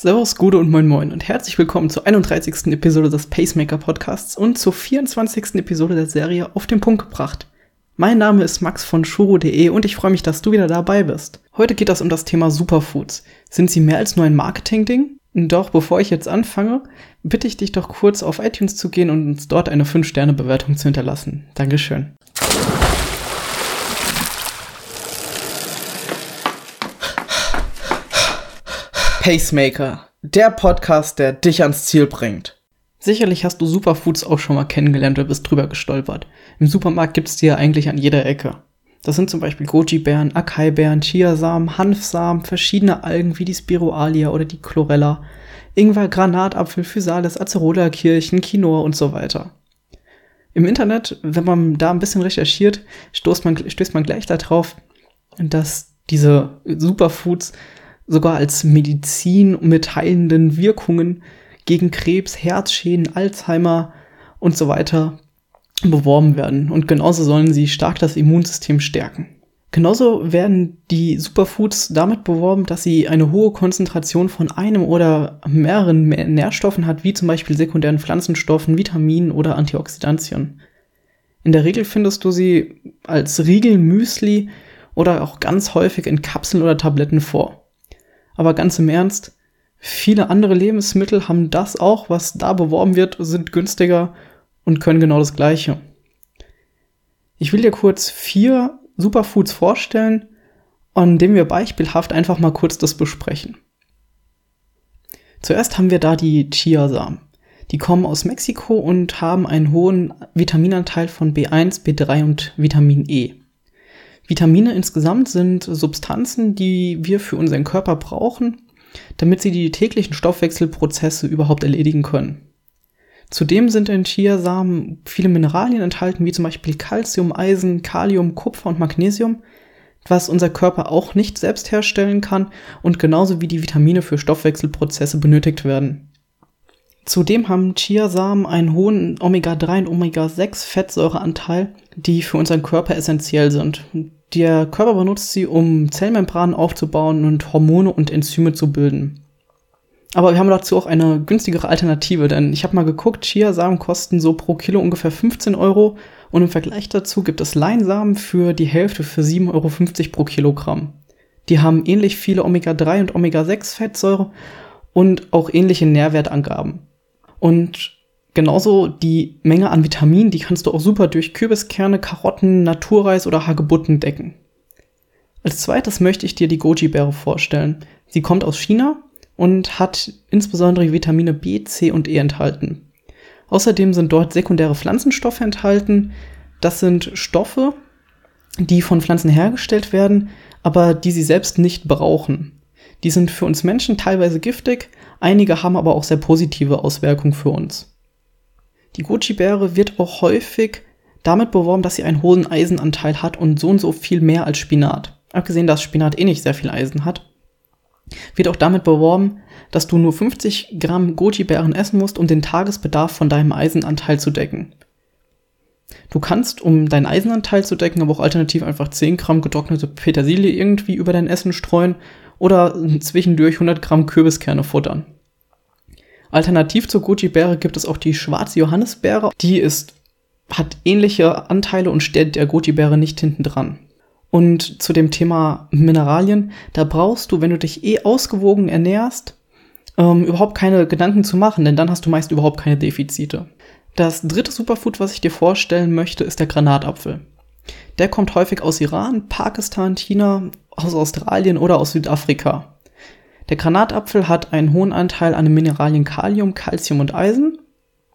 Servus, Gude und Moin Moin und herzlich willkommen zur 31. Episode des Pacemaker Podcasts und zur 24. Episode der Serie Auf den Punkt gebracht. Mein Name ist Max von Shuro.de und ich freue mich, dass du wieder dabei bist. Heute geht es um das Thema Superfoods. Sind sie mehr als nur ein Marketing-Ding? Doch bevor ich jetzt anfange, bitte ich dich doch kurz auf iTunes zu gehen und uns dort eine 5-Sterne-Bewertung zu hinterlassen. Dankeschön. Pacemaker, der Podcast, der dich ans Ziel bringt. Sicherlich hast du Superfoods auch schon mal kennengelernt oder bist drüber gestolpert. Im Supermarkt gibt's die ja eigentlich an jeder Ecke. Das sind zum Beispiel Goji-Beeren, Acai-Beeren, Chiasamen, Hanfsamen, verschiedene Algen wie die Spirualia oder die Chlorella, Ingwer, Granatapfel, Physalis, Acerola, Kirchen, Quinoa und so weiter. Im Internet, wenn man da ein bisschen recherchiert, stößt man, stößt man gleich darauf, dass diese Superfoods sogar als Medizin mit heilenden Wirkungen gegen Krebs, Herzschäden, Alzheimer und so weiter beworben werden. Und genauso sollen sie stark das Immunsystem stärken. Genauso werden die Superfoods damit beworben, dass sie eine hohe Konzentration von einem oder mehreren Nährstoffen hat, wie zum Beispiel sekundären Pflanzenstoffen, Vitaminen oder Antioxidantien. In der Regel findest du sie als Riegel, Müsli oder auch ganz häufig in Kapseln oder Tabletten vor. Aber ganz im Ernst, viele andere Lebensmittel haben das auch, was da beworben wird, sind günstiger und können genau das Gleiche. Ich will dir kurz vier Superfoods vorstellen, an dem wir beispielhaft einfach mal kurz das besprechen. Zuerst haben wir da die Chiasamen. Die kommen aus Mexiko und haben einen hohen Vitaminanteil von B1, B3 und Vitamin E. Vitamine insgesamt sind Substanzen, die wir für unseren Körper brauchen, damit sie die täglichen Stoffwechselprozesse überhaupt erledigen können. Zudem sind in Chiasamen viele Mineralien enthalten, wie zum Beispiel Calcium, Eisen, Kalium, Kupfer und Magnesium, was unser Körper auch nicht selbst herstellen kann und genauso wie die Vitamine für Stoffwechselprozesse benötigt werden. Zudem haben Chiasamen einen hohen Omega-3 und Omega-6-Fettsäureanteil, die für unseren Körper essentiell sind. Der Körper benutzt sie, um Zellmembranen aufzubauen und Hormone und Enzyme zu bilden. Aber wir haben dazu auch eine günstigere Alternative, denn ich habe mal geguckt, Chiasamen kosten so pro Kilo ungefähr 15 Euro und im Vergleich dazu gibt es Leinsamen für die Hälfte für 7,50 Euro pro Kilogramm. Die haben ähnlich viele Omega-3 und Omega-6 Fettsäure und auch ähnliche Nährwertangaben. Und genauso die Menge an Vitaminen, die kannst du auch super durch Kürbiskerne, Karotten, Naturreis oder Hagebutten decken. Als zweites möchte ich dir die Goji-Beere vorstellen. Sie kommt aus China und hat insbesondere Vitamine B, C und E enthalten. Außerdem sind dort sekundäre Pflanzenstoffe enthalten. Das sind Stoffe, die von Pflanzen hergestellt werden, aber die sie selbst nicht brauchen. Die sind für uns Menschen teilweise giftig, einige haben aber auch sehr positive Auswirkungen für uns. Die Goji-Beere wird auch häufig damit beworben, dass sie einen hohen Eisenanteil hat und so und so viel mehr als Spinat. Abgesehen, dass Spinat eh nicht sehr viel Eisen hat, wird auch damit beworben, dass du nur 50 Gramm Goji-Beeren essen musst, um den Tagesbedarf von deinem Eisenanteil zu decken. Du kannst, um deinen Eisenanteil zu decken, aber auch alternativ einfach 10 Gramm getrocknete Petersilie irgendwie über dein Essen streuen oder zwischendurch 100 Gramm Kürbiskerne futtern. Alternativ zur Goji-Beere gibt es auch die schwarze Johannisbeere. Die ist, hat ähnliche Anteile und steht der Goji-Beere nicht hinten dran. Und zu dem Thema Mineralien, da brauchst du, wenn du dich eh ausgewogen ernährst, ähm, überhaupt keine Gedanken zu machen, denn dann hast du meist überhaupt keine Defizite. Das dritte Superfood, was ich dir vorstellen möchte, ist der Granatapfel. Der kommt häufig aus Iran, Pakistan, China, aus Australien oder aus Südafrika. Der Granatapfel hat einen hohen Anteil an den Mineralien Kalium, Calcium und Eisen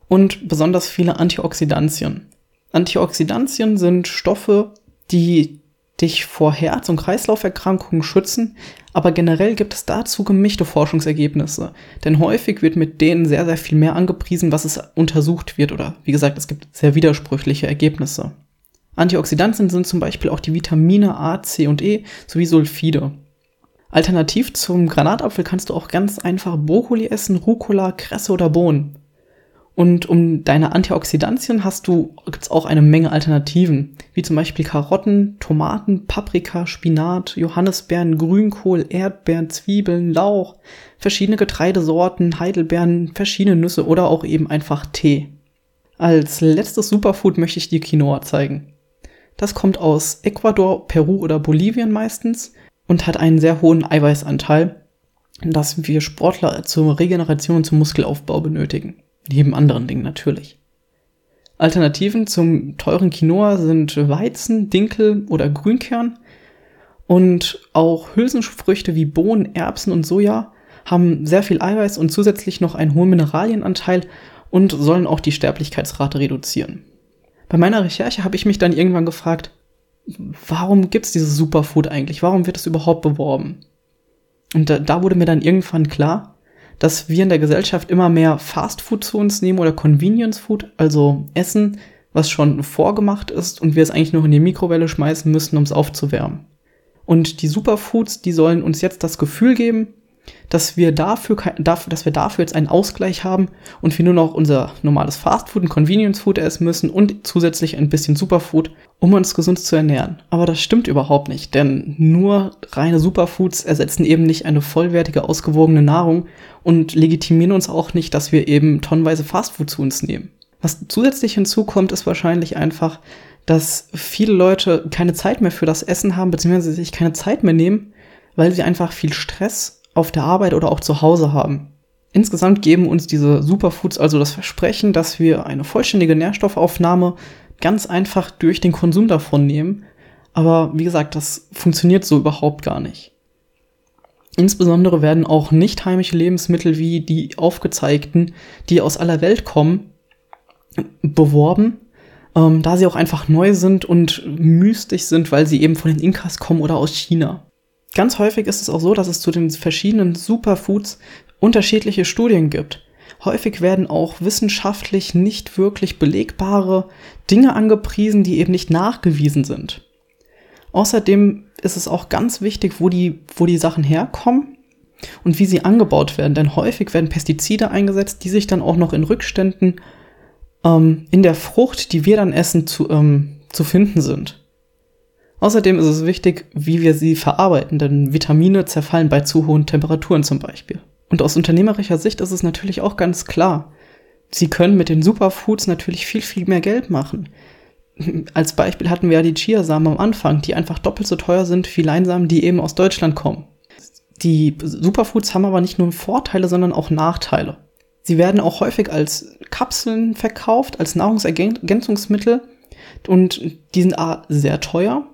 und besonders viele Antioxidantien. Antioxidantien sind Stoffe, die dich vor Herz- und Kreislauferkrankungen schützen, aber generell gibt es dazu gemischte Forschungsergebnisse, denn häufig wird mit denen sehr, sehr viel mehr angepriesen, was es untersucht wird oder wie gesagt, es gibt sehr widersprüchliche Ergebnisse. Antioxidantien sind zum Beispiel auch die Vitamine A, C und E sowie Sulfide. Alternativ zum Granatapfel kannst du auch ganz einfach Brokkoli essen, Rucola, Kresse oder Bohnen. Und um deine Antioxidantien hast du, gibt's auch eine Menge Alternativen, wie zum Beispiel Karotten, Tomaten, Paprika, Spinat, Johannisbeeren, Grünkohl, Erdbeeren, Zwiebeln, Lauch, verschiedene Getreidesorten, Heidelbeeren, verschiedene Nüsse oder auch eben einfach Tee. Als letztes Superfood möchte ich dir Quinoa zeigen. Das kommt aus Ecuador, Peru oder Bolivien meistens und hat einen sehr hohen Eiweißanteil, das wir Sportler zur Regeneration und zum Muskelaufbau benötigen. Neben anderen Dingen natürlich. Alternativen zum teuren Quinoa sind Weizen, Dinkel oder Grünkern. Und auch Hülsenfrüchte wie Bohnen, Erbsen und Soja haben sehr viel Eiweiß und zusätzlich noch einen hohen Mineralienanteil und sollen auch die Sterblichkeitsrate reduzieren. Bei meiner Recherche habe ich mich dann irgendwann gefragt, warum gibt es dieses Superfood eigentlich? Warum wird es überhaupt beworben? Und da, da wurde mir dann irgendwann klar, dass wir in der Gesellschaft immer mehr Fastfood zu uns nehmen oder Convenience Food, also Essen, was schon vorgemacht ist und wir es eigentlich nur in die Mikrowelle schmeißen müssen, um es aufzuwärmen. Und die Superfoods, die sollen uns jetzt das Gefühl geben, dass wir dafür, dass wir dafür jetzt einen Ausgleich haben und wir nur noch unser normales Fastfood und Convenience Food essen müssen und zusätzlich ein bisschen Superfood, um uns gesund zu ernähren. Aber das stimmt überhaupt nicht, denn nur reine Superfoods ersetzen eben nicht eine vollwertige, ausgewogene Nahrung und legitimieren uns auch nicht, dass wir eben tonnenweise Fastfood zu uns nehmen. Was zusätzlich hinzukommt, ist wahrscheinlich einfach, dass viele Leute keine Zeit mehr für das Essen haben, beziehungsweise sich keine Zeit mehr nehmen, weil sie einfach viel Stress auf der Arbeit oder auch zu Hause haben. Insgesamt geben uns diese Superfoods also das Versprechen, dass wir eine vollständige Nährstoffaufnahme ganz einfach durch den Konsum davon nehmen. Aber wie gesagt, das funktioniert so überhaupt gar nicht. Insbesondere werden auch nicht heimische Lebensmittel wie die aufgezeigten, die aus aller Welt kommen, beworben, ähm, da sie auch einfach neu sind und mystisch sind, weil sie eben von den Inkas kommen oder aus China. Ganz häufig ist es auch so, dass es zu den verschiedenen Superfoods unterschiedliche Studien gibt. Häufig werden auch wissenschaftlich nicht wirklich belegbare Dinge angepriesen, die eben nicht nachgewiesen sind. Außerdem ist es auch ganz wichtig, wo die, wo die Sachen herkommen und wie sie angebaut werden. Denn häufig werden Pestizide eingesetzt, die sich dann auch noch in Rückständen ähm, in der Frucht, die wir dann essen, zu, ähm, zu finden sind. Außerdem ist es wichtig, wie wir sie verarbeiten, denn Vitamine zerfallen bei zu hohen Temperaturen zum Beispiel. Und aus unternehmerischer Sicht ist es natürlich auch ganz klar, sie können mit den Superfoods natürlich viel, viel mehr Geld machen. Als Beispiel hatten wir ja die Chiasamen am Anfang, die einfach doppelt so teuer sind wie Leinsamen, die eben aus Deutschland kommen. Die Superfoods haben aber nicht nur Vorteile, sondern auch Nachteile. Sie werden auch häufig als Kapseln verkauft, als Nahrungsergänzungsmittel und die sind A sehr teuer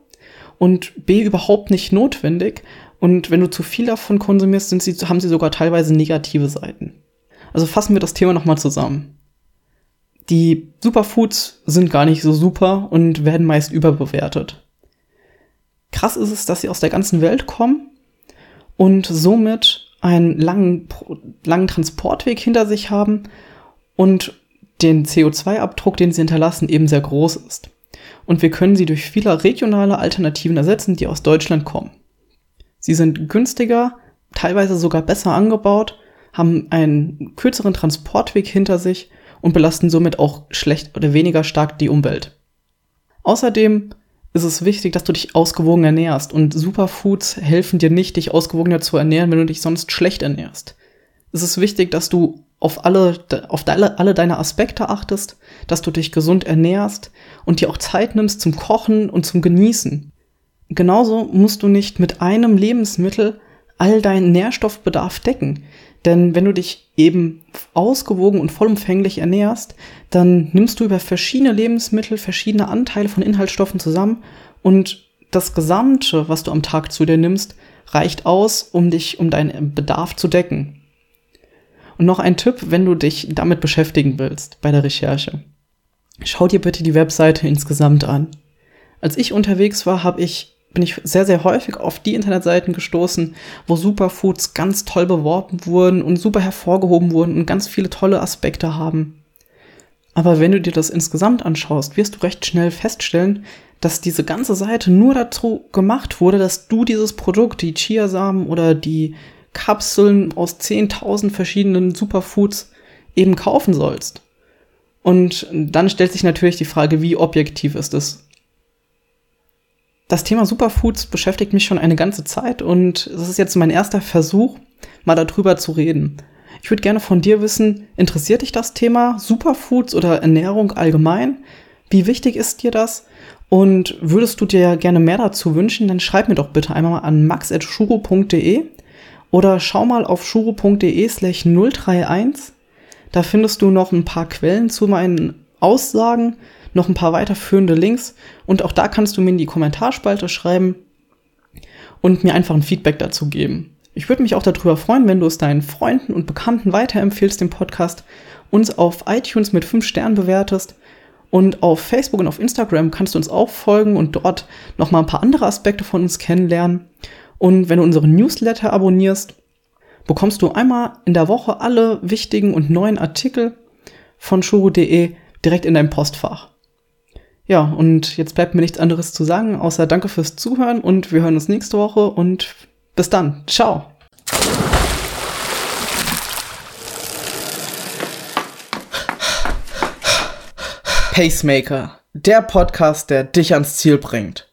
und B überhaupt nicht notwendig. Und wenn du zu viel davon konsumierst, sind sie, haben sie sogar teilweise negative Seiten. Also fassen wir das Thema nochmal zusammen. Die Superfoods sind gar nicht so super und werden meist überbewertet. Krass ist es, dass sie aus der ganzen Welt kommen und somit einen langen, langen Transportweg hinter sich haben und den CO2-Abdruck, den sie hinterlassen, eben sehr groß ist und wir können sie durch viele regionale Alternativen ersetzen, die aus Deutschland kommen. Sie sind günstiger, teilweise sogar besser angebaut, haben einen kürzeren Transportweg hinter sich und belasten somit auch schlecht oder weniger stark die Umwelt. Außerdem ist es wichtig, dass du dich ausgewogen ernährst und Superfoods helfen dir nicht, dich ausgewogener zu ernähren, wenn du dich sonst schlecht ernährst. Es ist wichtig, dass du auf alle, auf de, alle deine Aspekte achtest, dass du dich gesund ernährst und dir auch Zeit nimmst zum Kochen und zum Genießen. Genauso musst du nicht mit einem Lebensmittel all deinen Nährstoffbedarf decken. Denn wenn du dich eben ausgewogen und vollumfänglich ernährst, dann nimmst du über verschiedene Lebensmittel verschiedene Anteile von Inhaltsstoffen zusammen und das Gesamte, was du am Tag zu dir nimmst, reicht aus, um dich, um deinen Bedarf zu decken. Und noch ein Tipp, wenn du dich damit beschäftigen willst bei der Recherche. Schau dir bitte die Webseite insgesamt an. Als ich unterwegs war, habe ich bin ich sehr, sehr häufig auf die Internetseiten gestoßen, wo Superfoods ganz toll beworben wurden und super hervorgehoben wurden und ganz viele tolle Aspekte haben. Aber wenn du dir das insgesamt anschaust, wirst du recht schnell feststellen, dass diese ganze Seite nur dazu gemacht wurde, dass du dieses Produkt, die Chiasamen oder die Kapseln aus 10.000 verschiedenen Superfoods eben kaufen sollst. Und dann stellt sich natürlich die Frage, wie objektiv ist es? Das Thema Superfoods beschäftigt mich schon eine ganze Zeit und es ist jetzt mein erster Versuch, mal darüber zu reden. Ich würde gerne von dir wissen, interessiert dich das Thema Superfoods oder Ernährung allgemein? Wie wichtig ist dir das? Und würdest du dir gerne mehr dazu wünschen, dann schreib mir doch bitte einmal an max.shuro.de oder schau mal auf shuro.de slash 031. Da findest du noch ein paar Quellen zu meinen Aussagen noch ein paar weiterführende Links und auch da kannst du mir in die Kommentarspalte schreiben und mir einfach ein Feedback dazu geben. Ich würde mich auch darüber freuen, wenn du es deinen Freunden und Bekannten weiterempfehlst, den Podcast, uns auf iTunes mit 5 Sternen bewertest und auf Facebook und auf Instagram kannst du uns auch folgen und dort nochmal ein paar andere Aspekte von uns kennenlernen. Und wenn du unseren Newsletter abonnierst, bekommst du einmal in der Woche alle wichtigen und neuen Artikel von shuru.de direkt in dein Postfach. Ja, und jetzt bleibt mir nichts anderes zu sagen, außer danke fürs Zuhören und wir hören uns nächste Woche und bis dann. Ciao. Pacemaker, der Podcast, der dich ans Ziel bringt.